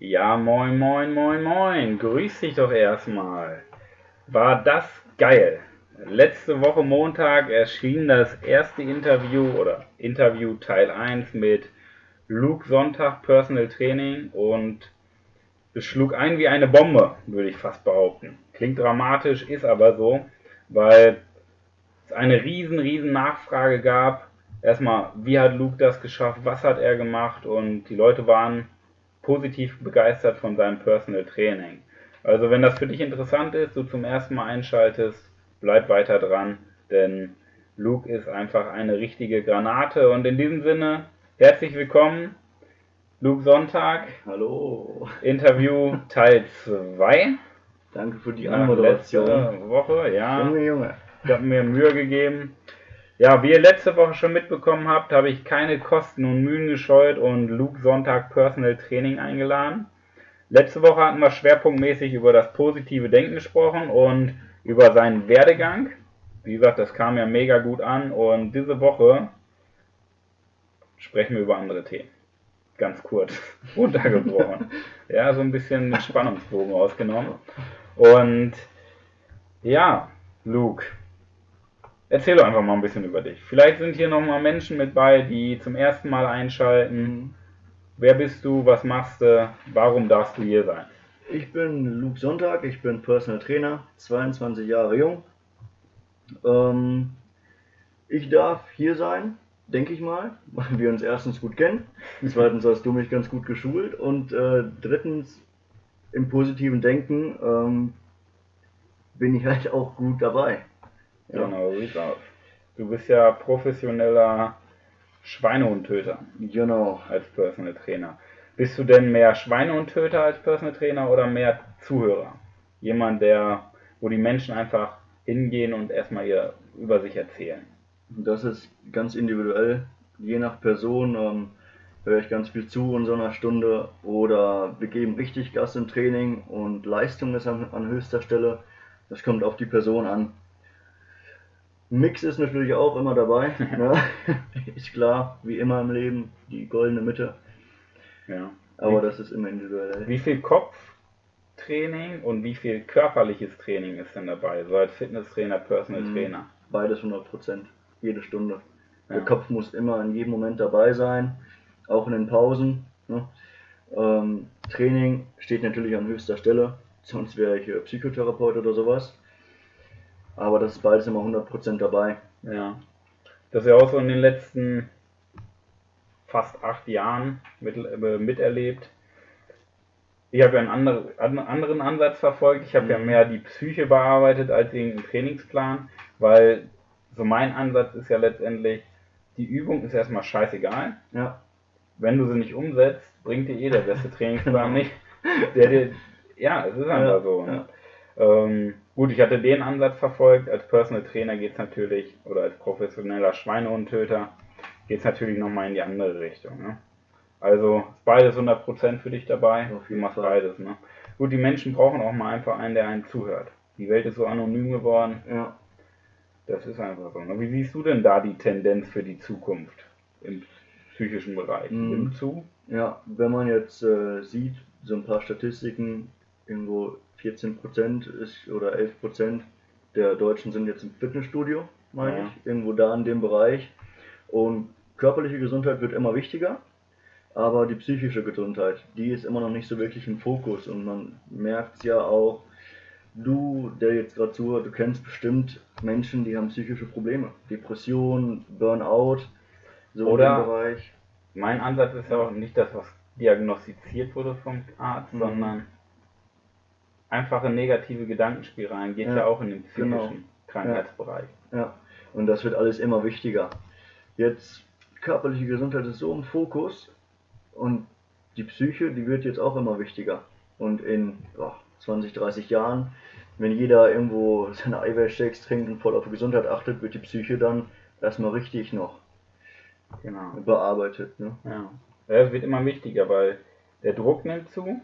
Ja, moin, moin, moin, moin. Grüß dich doch erstmal. War das geil. Letzte Woche Montag erschien das erste Interview oder Interview Teil 1 mit Luke Sonntag Personal Training und es schlug ein wie eine Bombe, würde ich fast behaupten. Klingt dramatisch, ist aber so, weil es eine riesen, riesen Nachfrage gab. Erstmal, wie hat Luke das geschafft, was hat er gemacht und die Leute waren positiv begeistert von seinem Personal Training. Also wenn das für dich interessant ist, du zum ersten Mal einschaltest, bleib weiter dran, denn Luke ist einfach eine richtige Granate und in diesem Sinne, herzlich willkommen, Luke Sonntag. Hallo. Interview Teil 2. Danke für die Anmoderation. Letzte Woche, ja. Junge, Junge. Ich habe mir Mühe gegeben. Ja, wie ihr letzte Woche schon mitbekommen habt, habe ich keine Kosten und Mühen gescheut und Luke Sonntag Personal Training eingeladen. Letzte Woche hatten wir schwerpunktmäßig über das positive Denken gesprochen und über seinen Werdegang. Wie gesagt, das kam ja mega gut an und diese Woche sprechen wir über andere Themen. Ganz kurz runtergebrochen. ja, so ein bisschen den Spannungsbogen ausgenommen. Und ja, Luke, Erzähl doch einfach mal ein bisschen über dich. Vielleicht sind hier nochmal Menschen mit bei, die zum ersten Mal einschalten. Mhm. Wer bist du? Was machst du? Warum darfst du hier sein? Ich bin Luke Sonntag, ich bin Personal Trainer, 22 Jahre jung. Ähm, ich darf hier sein, denke ich mal, weil wir uns erstens gut kennen. Zweitens hast du mich ganz gut geschult. Und äh, drittens, im positiven Denken ähm, bin ich halt auch gut dabei. Ja. Genau, sieht's aus. Du bist ja professioneller Schweinehundtöter. Genau. Als Personal Trainer. Bist du denn mehr Schweinehundtöter als Personal Trainer oder mehr Zuhörer? Jemand, der, wo die Menschen einfach hingehen und erstmal ihr über sich erzählen. Das ist ganz individuell. Je nach Person ähm, höre ich ganz viel zu in so einer Stunde oder wir geben richtig Gas im Training und Leistung ist an, an höchster Stelle. Das kommt auf die Person an. Mix ist natürlich auch immer dabei. ne? Ist klar, wie immer im Leben, die goldene Mitte. Ja. Aber wie, das ist immer individuell. Wie viel Kopftraining und wie viel körperliches Training ist denn dabei? So als Fitnesstrainer, Personal mhm. Trainer? Beides 100 Prozent. Jede Stunde. Ja. Der Kopf muss immer in jedem Moment dabei sein, auch in den Pausen. Ne? Ähm, Training steht natürlich an höchster Stelle, sonst wäre ich Psychotherapeut oder sowas. Aber das ist beides immer 100% dabei. Ja. Das ist ja auch so in den letzten fast acht Jahren mit, äh, miterlebt. Ich habe ja einen andere, anderen Ansatz verfolgt. Ich habe mhm. ja mehr die Psyche bearbeitet als irgendeinen Trainingsplan, weil so mein Ansatz ist ja letztendlich, die Übung ist erstmal scheißegal. Ja. Wenn du sie nicht umsetzt, bringt dir eh der beste Trainingsplan nicht. Der dir, ja, es ist einfach ja, so. Ne? Ja. Ähm, Gut, ich hatte den Ansatz verfolgt. Als Personal Trainer geht es natürlich, oder als professioneller Schweinehundtöter, geht es natürlich nochmal in die andere Richtung. Ne? Also ist beides 100% für dich dabei. Du machst beides. Ne? Gut, die Menschen brauchen auch mal einfach einen, der einen zuhört. Die Welt ist so anonym geworden. Ja. Das ist einfach so. Ne? Wie siehst du denn da die Tendenz für die Zukunft im psychischen Bereich? Mhm. Nimmt zu? Ja, wenn man jetzt äh, sieht, so ein paar Statistiken, irgendwo 14 Prozent ist oder 11 Prozent der Deutschen sind jetzt im Fitnessstudio, meine ja. ich, irgendwo da in dem Bereich. Und körperliche Gesundheit wird immer wichtiger, aber die psychische Gesundheit, die ist immer noch nicht so wirklich im Fokus und man merkt es ja auch, du, der jetzt gerade zuhört, du kennst bestimmt Menschen, die haben psychische Probleme, Depressionen, Burnout, so Oder im Bereich. Mein Ansatz ist ja auch nicht das, was diagnostiziert wurde vom Arzt, mhm. sondern einfache negative Gedankenspiralen geht ja, ja auch in den psychischen genau. Krankheitsbereich. Ja. ja, und das wird alles immer wichtiger. Jetzt körperliche Gesundheit ist so im Fokus und die Psyche, die wird jetzt auch immer wichtiger. Und in oh, 20, 30 Jahren, wenn jeder irgendwo seine Eiweißshakes trinkt und voll auf die Gesundheit achtet, wird die Psyche dann erstmal richtig noch genau. bearbeitet. Ne? Ja. ja, es wird immer wichtiger, weil der Druck nimmt zu,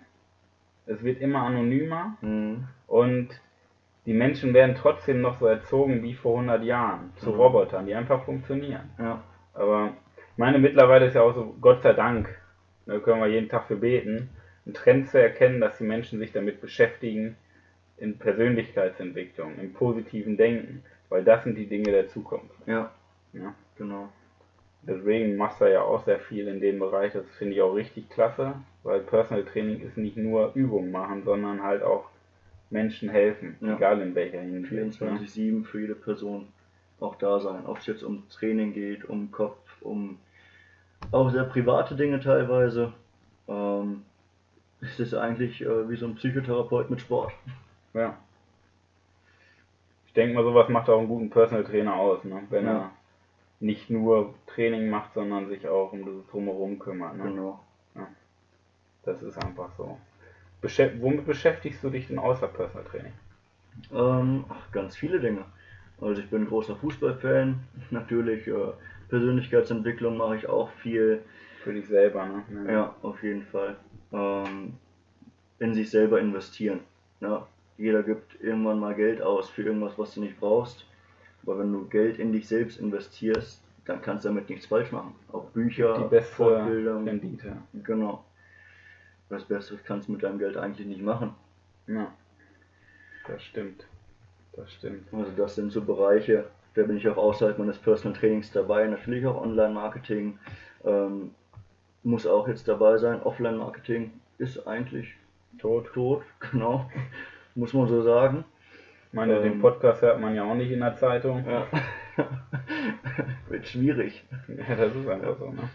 es wird immer anonymer mhm. und die Menschen werden trotzdem noch so erzogen wie vor 100 Jahren zu mhm. Robotern, die einfach funktionieren. Ja. Aber ich meine, mittlerweile ist ja auch so, Gott sei Dank, da können wir jeden Tag für beten, einen Trend zu erkennen, dass die Menschen sich damit beschäftigen in Persönlichkeitsentwicklung, im positiven Denken, weil das sind die Dinge der Zukunft. Ja. Ja, genau. Deswegen machst du ja auch sehr viel in dem Bereich. Das finde ich auch richtig klasse, weil Personal Training ist nicht nur Übung machen, sondern halt auch Menschen helfen, ja. egal in welcher Hinsicht. 24-7 ne? für jede Person auch da sein. Ob es jetzt um Training geht, um Kopf, um auch sehr private Dinge teilweise. Ähm, es ist eigentlich äh, wie so ein Psychotherapeut mit Sport. Ja. Ich denke mal, sowas macht auch einen guten Personal Trainer aus, ne? wenn ja. er nicht nur Training macht, sondern sich auch um das Drumherum kümmert. Ne? Genau. Das ist einfach so. Beschäft womit beschäftigst du dich denn außer Personal Training? Ähm, ach, ganz viele Dinge. Also ich bin großer Fußballfan. Natürlich äh, Persönlichkeitsentwicklung mache ich auch viel. Für dich selber, ne? Ja, ja auf jeden Fall. Ähm, in sich selber investieren. Ne? Jeder gibt irgendwann mal Geld aus für irgendwas, was du nicht brauchst. Aber wenn du Geld in dich selbst investierst, dann kannst du damit nichts falsch machen. Auch Bücher, die beste Fortbildung. Rendite. Genau. Was Besseres kannst du mit deinem Geld eigentlich nicht machen. Ja. Das stimmt. Das stimmt. Also das sind so Bereiche, da bin ich auch außerhalb meines Personal Trainings dabei. Natürlich auch Online-Marketing. Ähm, muss auch jetzt dabei sein. Offline-Marketing ist eigentlich tot. Tot, genau. muss man so sagen. Ich meine, ähm, den Podcast hört man ja auch nicht in der Zeitung. Ja. Wird schwierig. Ja, das ist einfach so, ne?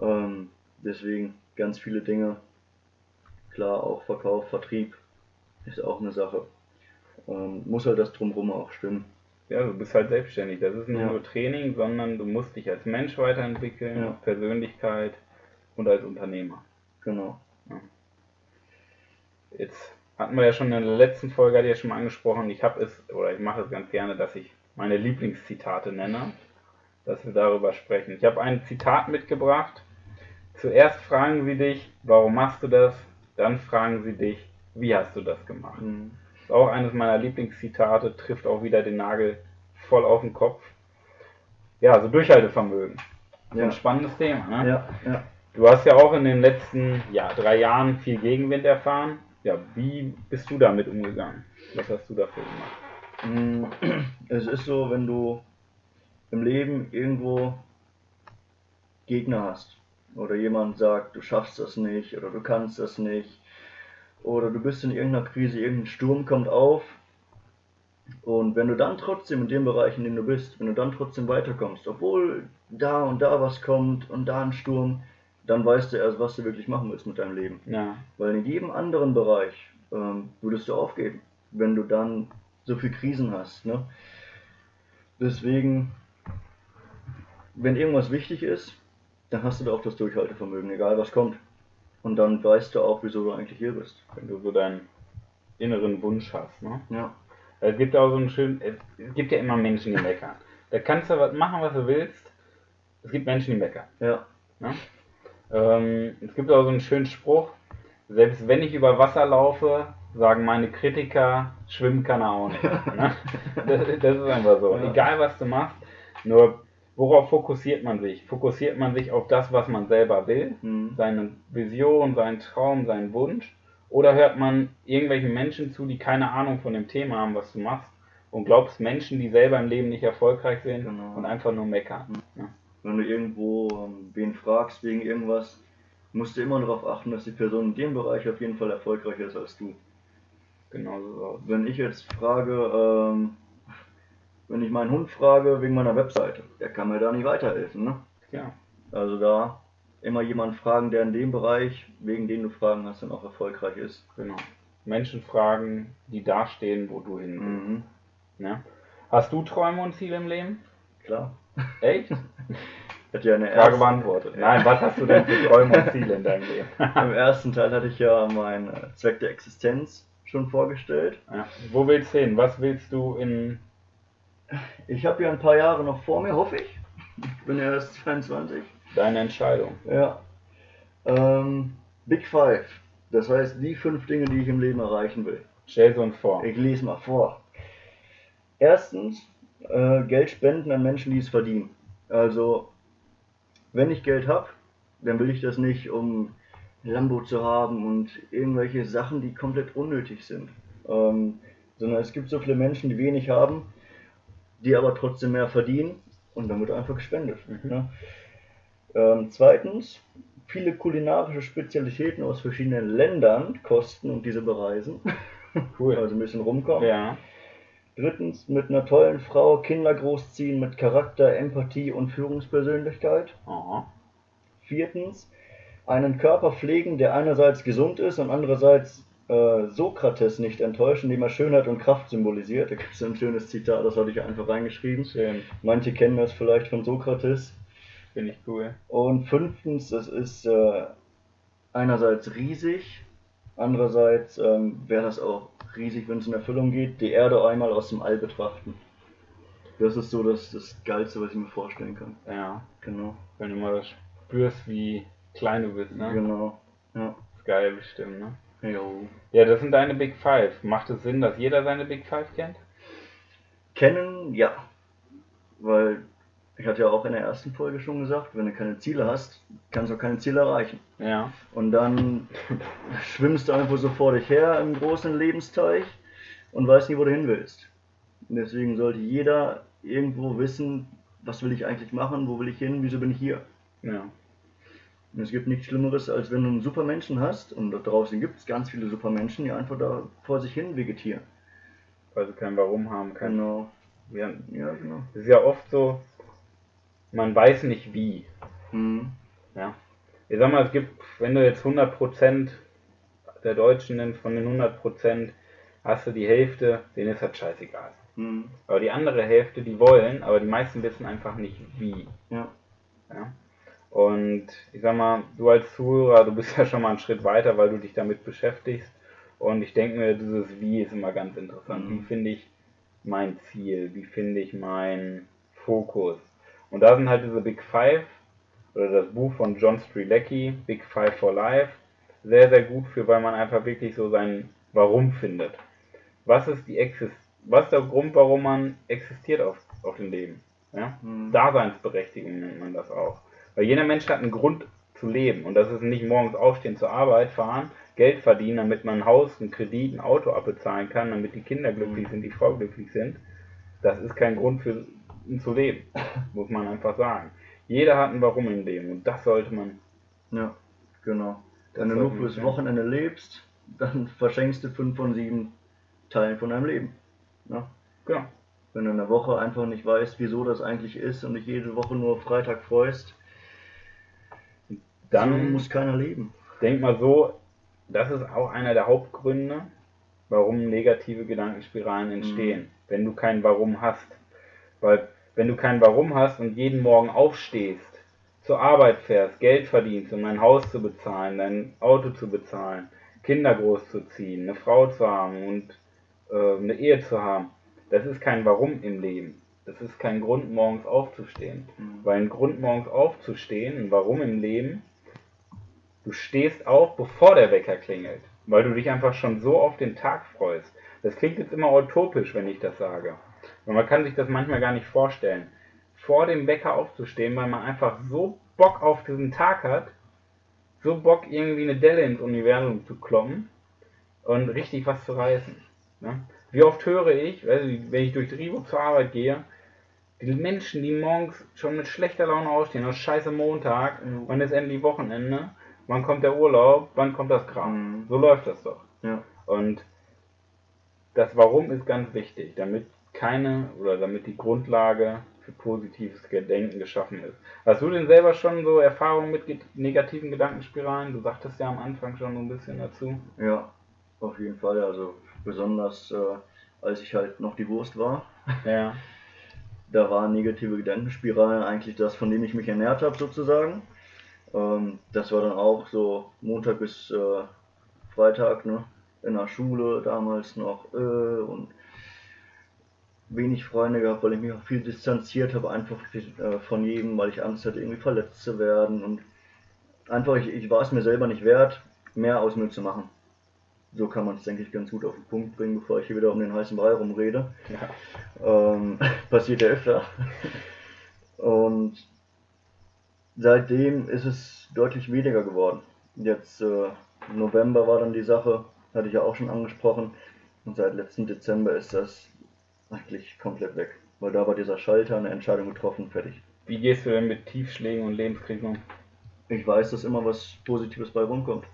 Ähm, deswegen ganz viele Dinge. Klar, auch Verkauf, Vertrieb ist auch eine Sache. Ähm, muss halt das drumherum auch stimmen. Ja, du bist halt selbstständig. Das ist nicht ja. nur Training, sondern du musst dich als Mensch weiterentwickeln, ja. Persönlichkeit und als Unternehmer. Genau. Ja. Jetzt hatten wir ja schon in der letzten Folge, hatte ich ja schon mal angesprochen, ich habe es, oder ich mache es ganz gerne, dass ich meine Lieblingszitate nenne, dass wir darüber sprechen. Ich habe ein Zitat mitgebracht. Zuerst fragen sie dich, warum machst du das? Dann fragen sie dich, wie hast du das gemacht? Mhm. Ist auch eines meiner Lieblingszitate, trifft auch wieder den Nagel voll auf den Kopf. Ja, so Durchhaltevermögen. Ja. ein spannendes Thema, ne? Ja, ja. Du hast ja auch in den letzten ja, drei Jahren viel Gegenwind erfahren ja, wie bist du damit umgegangen? Was hast du dafür gemacht? Mm, es ist so, wenn du im Leben irgendwo Gegner hast oder jemand sagt, du schaffst das nicht oder du kannst das nicht oder du bist in irgendeiner Krise, irgendein Sturm kommt auf und wenn du dann trotzdem in dem Bereich, in dem du bist, wenn du dann trotzdem weiterkommst, obwohl da und da was kommt und da ein Sturm, dann weißt du erst, was du wirklich machen willst mit deinem Leben. Ja. Weil in jedem anderen Bereich ähm, würdest du aufgeben, wenn du dann so viel Krisen hast. Ne? Deswegen, wenn irgendwas wichtig ist, dann hast du da auch das Durchhaltevermögen, egal was kommt. Und dann weißt du auch, wieso du eigentlich hier bist. Wenn du so deinen inneren Wunsch hast. Ne? Ja. Es gibt auch so einen schönen, es gibt ja immer Menschen, die meckern. Da kannst du was machen, was du willst. Es gibt Menschen, die meckern. Ja. Ne? Ähm, es gibt auch so einen schönen Spruch, selbst wenn ich über Wasser laufe, sagen meine Kritiker, schwimmen kann er auch nicht. Ne? das, das, ist einfach so. Ja. Egal was du machst, nur worauf fokussiert man sich? Fokussiert man sich auf das, was man selber will, mhm. seine Vision, seinen Traum, seinen Wunsch? Oder hört man irgendwelchen Menschen zu, die keine Ahnung von dem Thema haben, was du machst? Und glaubst Menschen, die selber im Leben nicht erfolgreich sind genau. und einfach nur meckern. Mhm. Ja wenn du irgendwo ähm, wen fragst wegen irgendwas, musst du immer darauf achten, dass die Person in dem Bereich auf jeden Fall erfolgreicher ist als du. Genau so. Wenn ich jetzt frage, ähm, wenn ich meinen Hund frage wegen meiner Webseite, der kann mir da nicht weiterhelfen, ne? Ja. Also da immer jemanden fragen, der in dem Bereich, wegen dem du Fragen hast, dann auch erfolgreich ist. Genau. Menschen fragen, die dastehen, wo du hin willst. Mhm. Ja? Hast du Träume und Ziele im Leben? Klar. Echt? Hat ja eine Frage beantwortet. Nein, was hast du denn für Träume und Ziele in deinem Leben? Im ersten Teil hatte ich ja meinen äh, Zweck der Existenz schon vorgestellt. Ja. Wo willst du hin? Was willst du in. Ich habe ja ein paar Jahre noch vor mir, hoffe ich. Ich bin ja erst 22. Deine Entscheidung. Ja. Ähm, Big Five. Das heißt, die fünf Dinge, die ich im Leben erreichen will. Stell uns vor. Ich lese mal vor. Erstens, äh, Geld spenden an Menschen, die es verdienen. Also, wenn ich Geld habe, dann will ich das nicht, um Lambo zu haben und irgendwelche Sachen, die komplett unnötig sind. Ähm, sondern es gibt so viele Menschen, die wenig haben, die aber trotzdem mehr verdienen und dann wird einfach gespendet. Mhm. Ne? Ähm, zweitens, viele kulinarische Spezialitäten aus verschiedenen Ländern kosten und diese bereisen. Cool. Also ein bisschen rumkommen. Ja. Drittens, mit einer tollen Frau Kinder großziehen mit Charakter, Empathie und Führungspersönlichkeit. Aha. Viertens, einen Körper pflegen, der einerseits gesund ist und andererseits äh, Sokrates nicht enttäuscht, indem er Schönheit und Kraft symbolisiert. Da gibt es ein schönes Zitat, das hatte ich einfach reingeschrieben. Schön. Manche kennen das vielleicht von Sokrates. Finde ich cool. Und fünftens, es ist äh, einerseits riesig, andererseits ähm, wäre das auch riesig, wenn es in Erfüllung geht, die Erde einmal aus dem All betrachten. Das ist so das, das Geilste, was ich mir vorstellen kann. Ja. Genau. Wenn du mal das spürst, wie klein du bist, ne? Genau. Ja. ist geil bestimmt, ne? Jo. Ja, das sind deine Big Five. Macht es Sinn, dass jeder seine Big Five kennt? Kennen, ja. Weil ich hatte ja auch in der ersten Folge schon gesagt, wenn du keine Ziele hast, kannst du auch keine Ziele erreichen. Ja. Und dann schwimmst du einfach so vor dich her im großen Lebensteich und weißt nie, wo du hin willst. Und deswegen sollte jeder irgendwo wissen, was will ich eigentlich machen, wo will ich hin, wieso bin ich hier. Ja. Es gibt nichts Schlimmeres, als wenn du einen Supermenschen hast, und da draußen gibt es ganz viele Supermenschen, die einfach da vor sich hin vegetieren. Weil sie kein Warum haben, kein. Genau. Ja. Ja, genau. Es ist ja oft so, man weiß nicht wie. Mhm. Ja. Ich sag mal, es gibt, wenn du jetzt 100% der Deutschen nimmst, von den 100% hast du die Hälfte, denen ist das scheißegal. Mhm. Aber die andere Hälfte, die wollen, aber die meisten wissen einfach nicht wie. Ja. Ja? Und ich sag mal, du als Zuhörer, du bist ja schon mal einen Schritt weiter, weil du dich damit beschäftigst. Und ich denke mir, dieses Wie ist immer ganz interessant. Mhm. Wie finde ich mein Ziel? Wie finde ich meinen Fokus? Und da sind halt diese Big Five oder das Buch von John Strilecki, Big Five for Life, sehr, sehr gut für, weil man einfach wirklich so sein Warum findet. Was ist die Exist was ist der Grund, warum man existiert auf, auf dem Leben? Ja? Mhm. Daseinsberechtigung nennt man das auch. Weil jeder Mensch hat einen Grund zu leben. Und das ist nicht morgens aufstehen, zur Arbeit fahren, Geld verdienen, damit man ein Haus, einen Kredit, ein Auto abbezahlen kann, damit die Kinder glücklich sind, die Frau glücklich sind. Das ist kein Grund für ihn zu leben, muss man einfach sagen. Jeder hat ein Warum im Leben und das sollte man. Ja, genau. Wenn du nur fürs. Wochenende lebst, dann verschenkst du fünf von sieben Teilen von deinem Leben. Ja? Genau. Wenn du in der Woche einfach nicht weißt, wieso das eigentlich ist und dich jede Woche nur auf Freitag freust, Dann so muss keiner leben. denk mal so, das ist auch einer der Hauptgründe, warum negative Gedankenspiralen entstehen, wenn du kein Warum hast. Weil wenn du kein Warum hast und jeden Morgen aufstehst, zur Arbeit fährst, Geld verdienst, um dein Haus zu bezahlen, dein Auto zu bezahlen, Kinder großzuziehen, eine Frau zu haben und äh, eine Ehe zu haben, das ist kein Warum im Leben. Das ist kein Grund, morgens aufzustehen. Mhm. Weil ein Grund, morgens aufzustehen, ein Warum im Leben, du stehst auf, bevor der Wecker klingelt. Weil du dich einfach schon so auf den Tag freust. Das klingt jetzt immer utopisch, wenn ich das sage. Und man kann sich das manchmal gar nicht vorstellen. Vor dem Wecker aufzustehen, weil man einfach so Bock auf diesen Tag hat, so Bock irgendwie eine Delle ins Universum zu kloppen und richtig was zu reißen. Ne? Wie oft höre ich, wenn ich durch Drivo zur Arbeit gehe, die Menschen, die morgens schon mit schlechter Laune ausstehen, aus scheiße Montag, wann ist endlich Wochenende, wann kommt der Urlaub, wann kommt das Kram. Mhm. So läuft das doch. Ja. Und das Warum ist ganz wichtig, damit keine oder damit die Grundlage für positives Gedenken geschaffen ist. Hast du denn selber schon so Erfahrungen mit negativen Gedankenspiralen? Du sagtest ja am Anfang schon so ein bisschen dazu. ja, auf jeden Fall. Also besonders äh, als ich halt noch die Wurst war, Ja. da waren negative Gedankenspiralen eigentlich das, von dem ich mich ernährt habe sozusagen. Ähm, das war dann auch so Montag bis äh, Freitag, ne? In der Schule damals noch äh, und wenig Freunde gehabt, weil ich mich auch viel distanziert habe, einfach äh, von jedem, weil ich Angst hatte, irgendwie verletzt zu werden und einfach, ich, ich war es mir selber nicht wert, mehr aus mir zu machen. So kann man es, denke ich, ganz gut auf den Punkt bringen, bevor ich hier wieder um den heißen Brei rumrede. ja. Ähm, passiert ja öfter. Und seitdem ist es deutlich weniger geworden. Jetzt äh, November war dann die Sache, hatte ich ja auch schon angesprochen. Und seit letzten Dezember ist das eigentlich komplett weg. Weil da war dieser Schalter, eine Entscheidung getroffen, fertig. Wie gehst du denn mit Tiefschlägen und Lebenskrisen um? Ich weiß, dass immer was Positives bei rumkommt.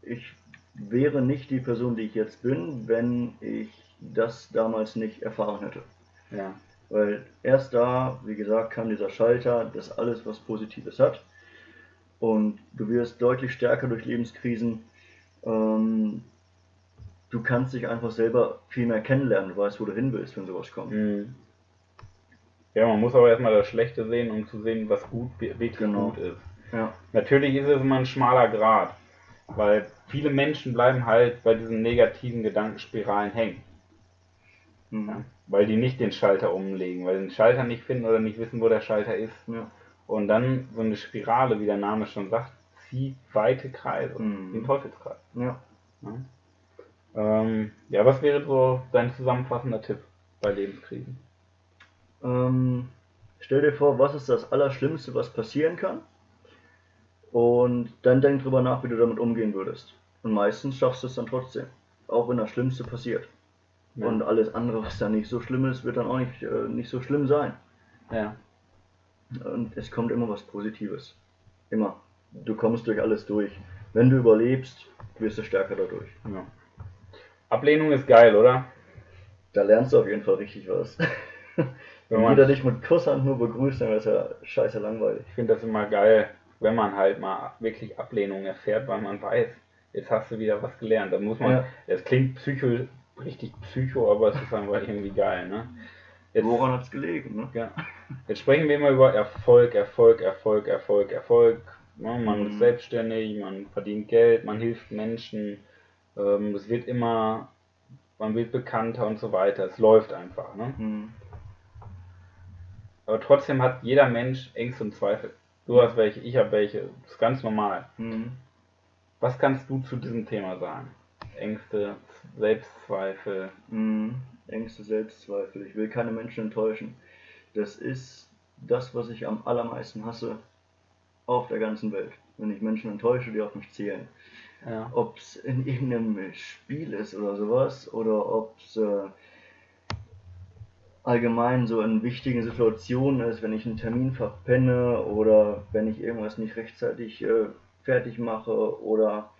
Ich wäre nicht die Person, die ich jetzt bin, wenn ich das damals nicht erfahren hätte. Ja. Weil erst da, wie gesagt, kam dieser Schalter, das alles was Positives hat. Und du wirst deutlich stärker durch Lebenskrisen. Ähm, du kannst dich einfach selber viel mehr kennenlernen. Du weißt, wo du hin willst, wenn sowas kommt. Mhm. Ja, man muss aber erstmal das Schlechte sehen, um zu sehen, was gut, wirklich Genau. gut ist. Ja. Natürlich ist es immer ein schmaler Grad, weil viele Menschen bleiben halt bei diesen negativen Gedankenspiralen hängen, Mhm. ja? weil die nicht den Schalter umlegen, weil sie den Schalter nicht finden oder nicht wissen, wo der Schalter ist. Ja. Und dann so eine Spirale, wie der Name schon sagt, zieht weite Kreise, Mhm. ein Teufelskreis. Ja. Ja? Ähm, ja, was wäre so dein zusammenfassender Tipp bei Lebenskrisen? Ähm, stell dir vor, was ist das Allerschlimmste, was passieren kann? Und dann denk drüber nach, wie du damit umgehen würdest. Und meistens schaffst du es dann trotzdem. Auch wenn das Schlimmste passiert. Ja. Und alles andere, was dann nicht so schlimm ist, wird dann auch nicht, äh, nicht so schlimm sein. Ja. Und es kommt immer was Positives. Immer. Du kommst durch alles durch. Wenn du überlebst, wirst du stärker dadurch. ja. Ablehnung ist geil, oder? Da lernst du auf jeden Fall richtig was. Wenn man- jeder dich mit Kusshand nur begrüßt, dann ist ja scheiße langweilig. Ich finde das immer geil, wenn man halt mal wirklich Ablehnung erfährt, weil man weiß, jetzt hast du wieder was gelernt. Da muss man, Ja. es klingt psycho, richtig psycho, aber es ist einfach irgendwie geil, ne? Jetzt, Woran hat's gelegen, ne? ja. jetzt sprechen wir immer über Erfolg, Erfolg, Erfolg, Erfolg, Erfolg. Ne? Man Mhm. ist selbstständig, man verdient Geld, man hilft Menschen. Ähm, es wird immer, man wird bekannter und so weiter. Es läuft einfach, ne? Hm. Aber trotzdem hat jeder Mensch Ängste und Zweifel. Du hast welche, ich habe welche. Das ist ganz normal. Hm. Was kannst du zu diesem Thema sagen? Ängste, Selbstzweifel. Hm. Ängste, Selbstzweifel. Ich will keine Menschen enttäuschen. Das ist das, was ich am allermeisten hasse auf der ganzen Welt. Wenn ich Menschen enttäusche, die auf mich zählen. Ja. Ob es in irgendeinem Spiel ist oder sowas, oder ob es äh, allgemein so in wichtigen Situationen ist, wenn ich einen Termin verpenne oder wenn ich irgendwas nicht rechtzeitig äh, fertig mache oder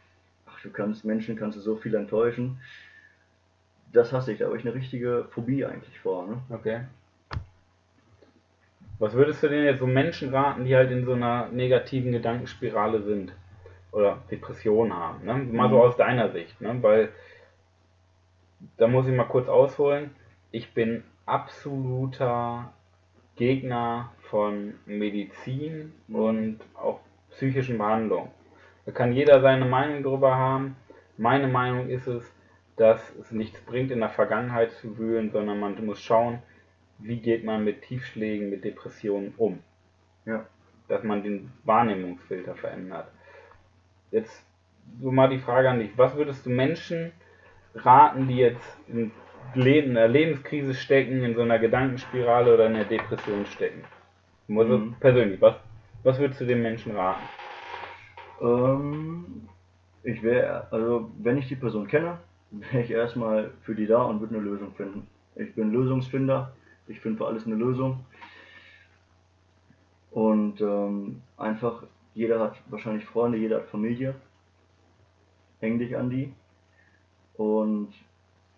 du kannst Menschen kannst du so viel enttäuschen. Das hasse ich, da habe ich eine richtige Phobie eigentlich vor. Ne? Okay. Was würdest du denn jetzt so Menschen raten, die halt in so einer negativen Gedankenspirale sind? Oder Depressionen haben? Ne? Mal so Mhm. aus deiner Sicht, ne? Weil da muss ich mal kurz ausholen. Ich bin absoluter Gegner von Medizin Mhm. und auch psychischen Behandlungen. Da kann jeder seine Meinung drüber haben. Meine Meinung ist es, dass es nichts bringt, in der Vergangenheit zu wühlen, sondern man muss schauen, wie geht man mit Tiefschlägen, mit Depressionen um. Ja. Dass man den Wahrnehmungsfilter verändert. Jetzt so mal die Frage an dich. Was würdest du Menschen raten, die jetzt in einer Lebenskrise stecken, in so einer Gedankenspirale oder in einer Depression stecken? Also Mhm. persönlich, was, was würdest du den Menschen raten? Ähm, ich wäre, also wenn ich die Person kenne, wäre ich erstmal für die da und würde eine Lösung finden. Ich bin Lösungsfinder, ich finde für alles eine Lösung. Und ähm, einfach, jeder hat wahrscheinlich Freunde, jeder hat Familie. Häng dich an die. Und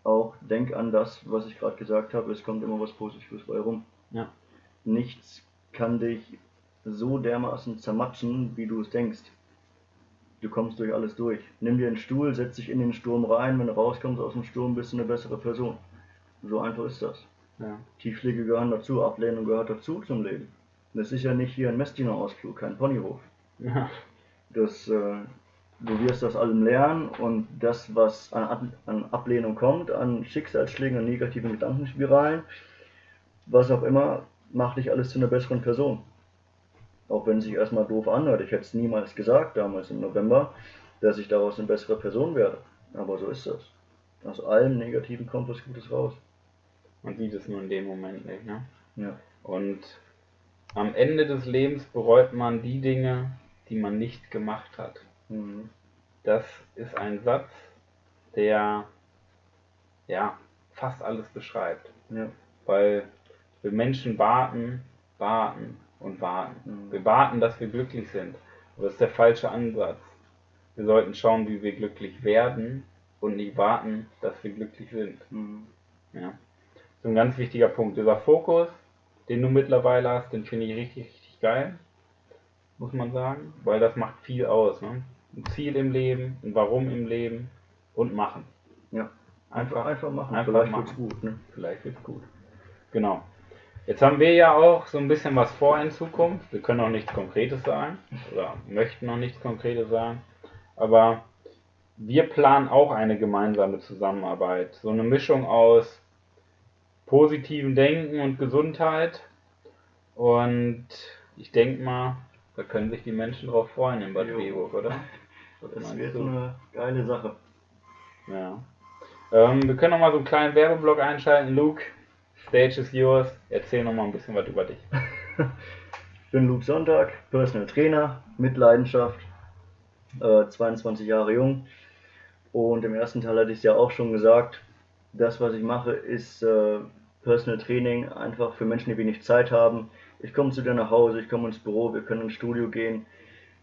auch denk an das, was ich gerade gesagt habe, es kommt immer was Positives bei rum. Ja. Nichts kann dich so dermaßen zermatschen, wie du es denkst. Du kommst durch alles durch. Nimm dir einen Stuhl, setz dich in den Sturm rein, wenn du rauskommst aus dem Sturm, bist du eine bessere Person. So einfach ist das. Ja. Tiefschläge gehören dazu, Ablehnung gehört dazu zum Leben. Das ist ja nicht hier ein Messdiener-Ausflug, kein Ponyhof. Ja. Das, äh, du wirst das allem lernen und das, was an, an Ablehnung kommt, an Schicksalsschlägen, an negativen Gedankenspiralen, was auch immer, macht dich alles zu einer besseren Person. Auch wenn es sich erstmal doof anhört. Ich hätte es niemals gesagt, damals im November, dass ich daraus eine bessere Person werde. Aber so ist das. Aus allem Negativen kommt was Gutes raus. Man sieht es nur in dem Moment nicht, ne? Ja. Und am Ende des Lebens bereut man die Dinge, die man nicht gemacht hat. Mhm. Das ist ein Satz, der ja fast alles beschreibt. Ja. Weil wir Menschen warten, warten und warten. Mhm. Wir warten, dass wir glücklich sind. Aber das ist der falsche Ansatz. Wir sollten schauen, wie wir glücklich werden und nicht warten, dass wir glücklich sind. Mhm. Ja. Das ist ein ganz wichtiger Punkt. Dieser Fokus, den du mittlerweile hast, den finde ich richtig, richtig geil. Muss man sagen. Weil das macht viel aus. Ne? Ein Ziel im Leben, ein Warum im Leben und machen. Ja. Einfach, einfach machen. Einfach Vielleicht machen. wird's gut. Ne? Vielleicht wird's gut. Genau. Jetzt haben wir ja auch so ein bisschen was vor in Zukunft. Wir können noch nichts Konkretes sagen oder möchten noch nichts Konkretes sagen. Aber wir planen auch eine gemeinsame Zusammenarbeit. So eine Mischung aus positivem Denken und Gesundheit. Und ich denke mal, da können sich die Menschen drauf freuen in Bad Weburg, oder? das wird du? eine geile Sache. Ja. Ähm, wir können noch mal so einen kleinen Werbeblock einschalten. Luke, Stage is yours. Erzähl noch mal ein bisschen was über dich. ich bin Luke Sonntag, Personal Trainer mit Leidenschaft äh, 22 Jahre jung. Und im ersten Teil hatte ich es ja auch schon gesagt, das, was ich mache, ist äh, Personal Training, einfach für Menschen, die wenig Zeit haben. Ich komme zu dir nach Hause, ich komme ins Büro, wir können ins Studio gehen.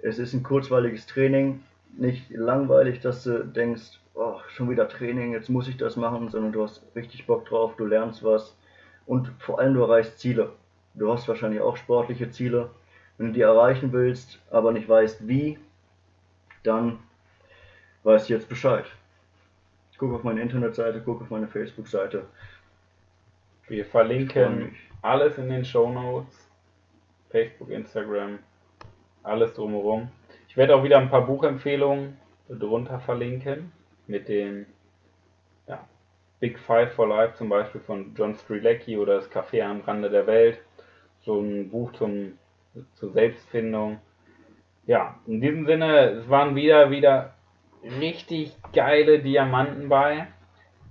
Es ist ein kurzweiliges Training, nicht langweilig, dass du denkst, oh, schon wieder Training, jetzt muss ich das machen, sondern du hast richtig Bock drauf, du lernst was und vor allem du erreichst Ziele. Du hast wahrscheinlich auch sportliche Ziele. Wenn du die erreichen willst, aber nicht weißt wie, dann weiß ich jetzt Bescheid. Guck auf meine Internetseite, guck auf meine Facebook-Seite. Wir verlinken alles in den Show Notes. Facebook, Instagram, alles drumherum. Ich werde auch wieder ein paar Buchempfehlungen drunter verlinken mit den ja, Big Five for Life zum Beispiel von John Strilecki oder das Café am Rande der Welt. So ein Buch zum, zur Selbstfindung ja, in diesem Sinne, es waren wieder, wieder richtig geile Diamanten bei.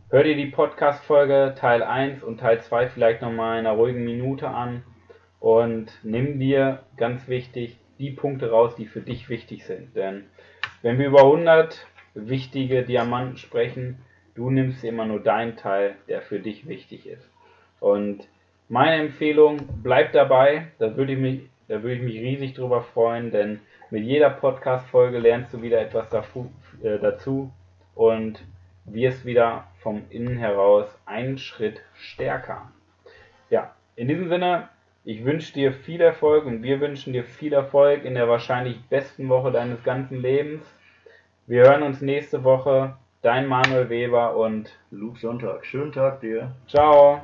Hör dir die Podcast-Folge Teil 1 und Teil 2 vielleicht nochmal in einer ruhigen Minute an und nimm dir, ganz wichtig, die Punkte raus, die für dich wichtig sind. Denn wenn wir über 100 wichtige Diamanten sprechen, du nimmst immer nur deinen Teil, der für dich wichtig ist. Und meine Empfehlung, bleib dabei, da würde ich mich, da würde ich mich riesig drüber freuen, denn mit jeder Podcast-Folge lernst du wieder etwas äh, dazu und wirst wieder vom Innen heraus einen Schritt stärker. Ja, in diesem Sinne, ich wünsche dir viel Erfolg und wir wünschen dir viel Erfolg in der wahrscheinlich besten Woche deines ganzen Lebens. Wir hören uns nächste Woche. Dein Manuel Weber und Luke Sonntag. Schönen Tag dir. Ciao.